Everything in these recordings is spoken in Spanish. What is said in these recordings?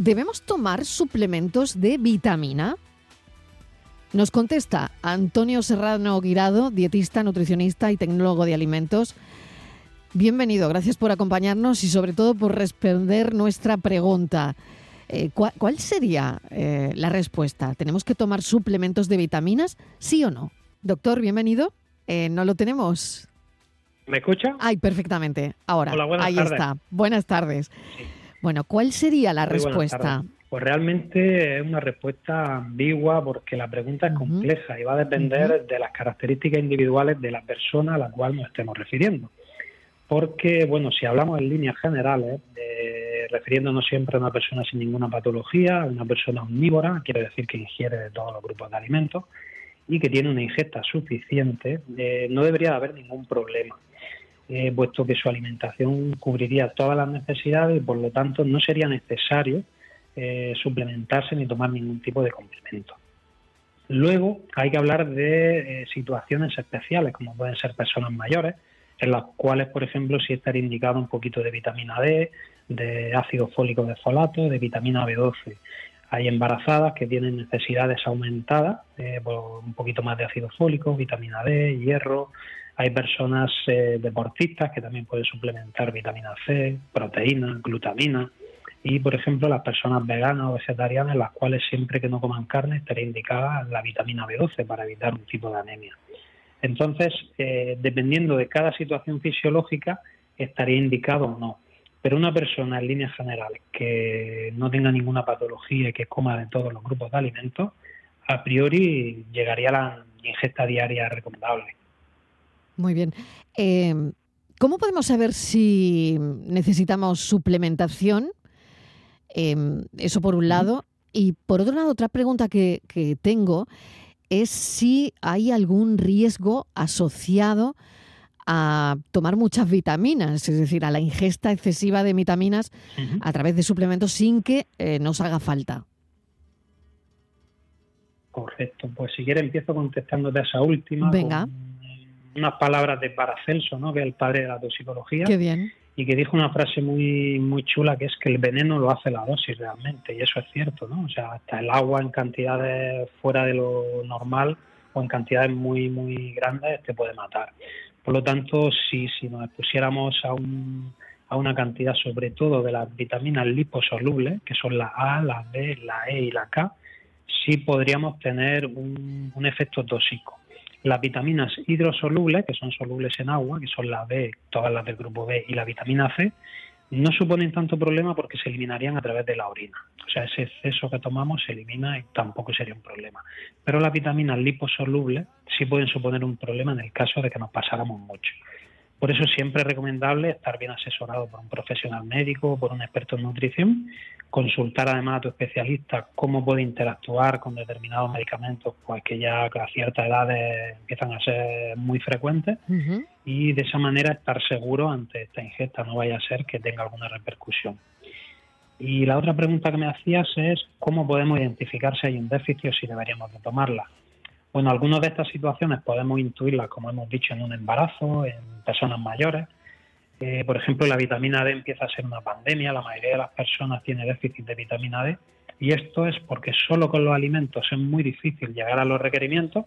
¿debemos tomar suplementos de vitamina? Nos contesta Antonio Serrano Guirado, dietista, nutricionista y tecnólogo de alimentos. Bienvenido, gracias por acompañarnos y sobre todo por responder nuestra pregunta. Eh, ¿cuál, sería eh, la respuesta? ¿Tenemos que tomar suplementos de vitaminas? ¿Sí o no? Doctor, bienvenido. Eh, ¿No lo tenemos? ¿Me escucha? Ay, perfectamente. Ahora, ahí está. Buenas tardes. Bueno, ¿cuál sería la respuesta? Pues realmente es una respuesta ambigua porque la pregunta es compleja y va a depender de las características individuales de la persona a la cual nos estemos refiriendo. Porque, bueno, si hablamos en líneas generales, refiriéndonos siempre a una persona sin ninguna patología, una persona omnívora, quiere decir que ingiere de todos los grupos de alimentos y que tiene una ingesta suficiente, eh, no debería haber ningún problema. Eh, puesto que su alimentación cubriría todas las necesidades y por lo tanto no sería necesario eh, suplementarse ni tomar ningún tipo de complemento. Luego hay que hablar de situaciones especiales, como pueden ser personas mayores, en las cuales, por ejemplo, sí estaría indicado un poquito de vitamina D, de ácido fólico de folato, de vitamina B12. Hay embarazadas que tienen necesidades aumentadas, eh, por un poquito más de ácido fólico, vitamina D, hierro. Hay personas eh, deportistas que también pueden suplementar vitamina C, proteína, glutamina. Y, por ejemplo, las personas veganas o vegetarianas, las cuales siempre que no coman carne estaría indicada la vitamina B12 para evitar un tipo de anemia. Entonces, eh, dependiendo de cada situación fisiológica, estaría indicado o no. Pero una persona en líneas generales que no tenga ninguna patología y que coma de todos los grupos de alimentos, a priori llegaría a la ingesta diaria recomendable. Muy bien. Eh, ¿Cómo podemos saber si necesitamos suplementación? Eh, eso por un lado. Y por otro lado, otra pregunta que, que tengo es si hay algún riesgo asociado a tomar muchas vitaminas, es decir, a la ingesta excesiva de vitaminas a través de suplementos sin que eh, nos haga falta. Correcto, pues si quieres empiezo contestándote a esa última. Venga. Unas palabras de Paracelso, ¿no? que es el padre de la toxicología. Qué bien y que dijo una frase muy muy chula que es que el veneno lo hace la dosis realmente y eso es cierto, ¿no? O sea, hasta el agua en cantidades fuera de lo normal o en cantidades muy muy grandes te puede matar. Por lo tanto, si si nos expusiéramos a un a una cantidad sobre todo de las vitaminas liposolubles, que son la A, la B, la E y la K, sí podríamos tener un, un efecto tóxico. Las vitaminas hidrosolubles, que son solubles en agua, que son la B, todas las del grupo B y la vitamina C, no suponen tanto problema porque se eliminarían a través de la orina. O sea, ese exceso que tomamos se elimina y tampoco sería un problema. Pero las vitaminas liposolubles sí pueden suponer un problema en el caso de que nos pasáramos mucho. Por eso siempre es recomendable estar bien asesorado por un profesional médico o por un experto en nutrición, consultar además a tu especialista cómo puede interactuar con determinados medicamentos, pues que ya a ciertas edades empiezan a ser muy frecuentes, y de esa manera estar seguro ante esta ingesta, no vaya a ser que tenga alguna repercusión. Y la otra pregunta que me hacías es cómo podemos identificar si hay un déficit o si deberíamos de tomarla. Bueno, algunas de estas situaciones podemos intuirlas, como hemos dicho, en un embarazo, en personas mayores. Eh, por ejemplo, la vitamina D empieza a ser una pandemia, la mayoría de las personas tiene déficit de vitamina D y esto es porque solo con los alimentos es muy difícil llegar a los requerimientos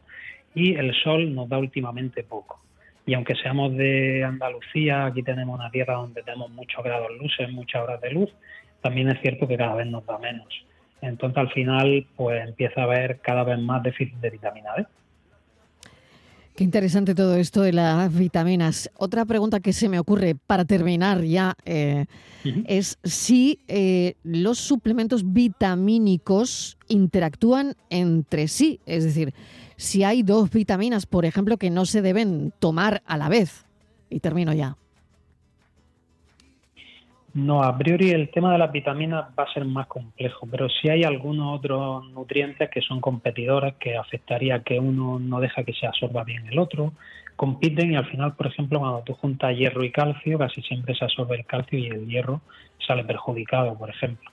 y el sol nos da últimamente poco. Y aunque seamos de Andalucía, aquí tenemos una tierra donde tenemos muchos grados luces, muchas horas de luz, también es cierto que cada vez nos da menos. Entonces al final pues empieza a haber cada vez más déficit de vitamina D. Qué interesante todo esto de las vitaminas. Otra pregunta que se me ocurre para terminar ya eh, es si eh, los suplementos vitamínicos interactúan entre sí. Es decir, si hay dos vitaminas, por ejemplo, que no se deben tomar a la vez. Y termino ya. No, a priori el tema de las vitaminas va a ser más complejo, pero sí hay algunos otros nutrientes que son competidores que afectaría que uno no deja que se absorba bien el otro, compiten y al final, por ejemplo, cuando tú juntas hierro y calcio, casi siempre se absorbe el calcio y el hierro sale perjudicado, por ejemplo.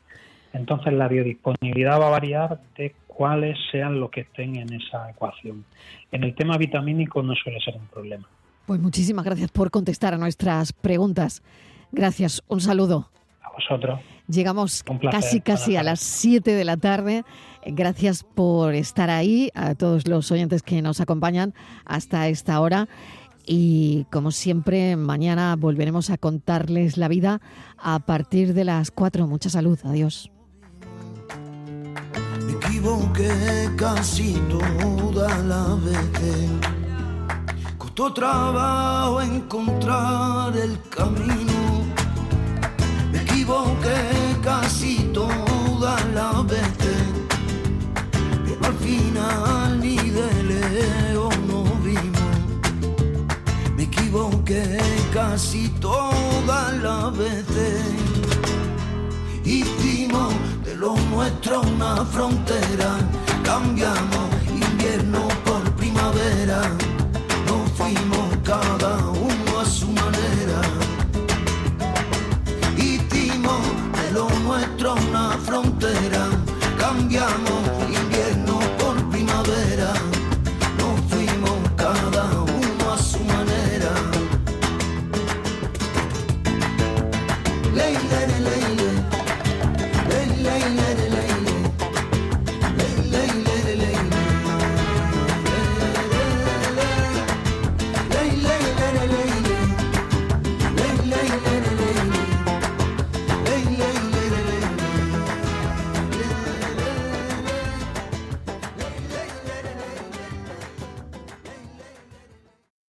Entonces la biodisponibilidad va a variar de cuáles sean los que estén en esa ecuación. En el tema vitamínico no suele ser un problema. Pues muchísimas gracias por contestar a nuestras preguntas. Gracias, un saludo. A vosotros. Llegamos casi casi a las 7 de la tarde. Gracias por estar ahí, a todos los oyentes que nos acompañan hasta esta hora. Y como siempre, mañana volveremos a contarles la vida a partir de las 4. Mucha salud. Adiós. Me equivoqué casi toda la vez. Costó trabajo encontrar el camino. Ni de lejos no vimos. Me equivoqué casi toda la veces. Hicimos de lo nuestro una frontera, cambiamos Lady Lady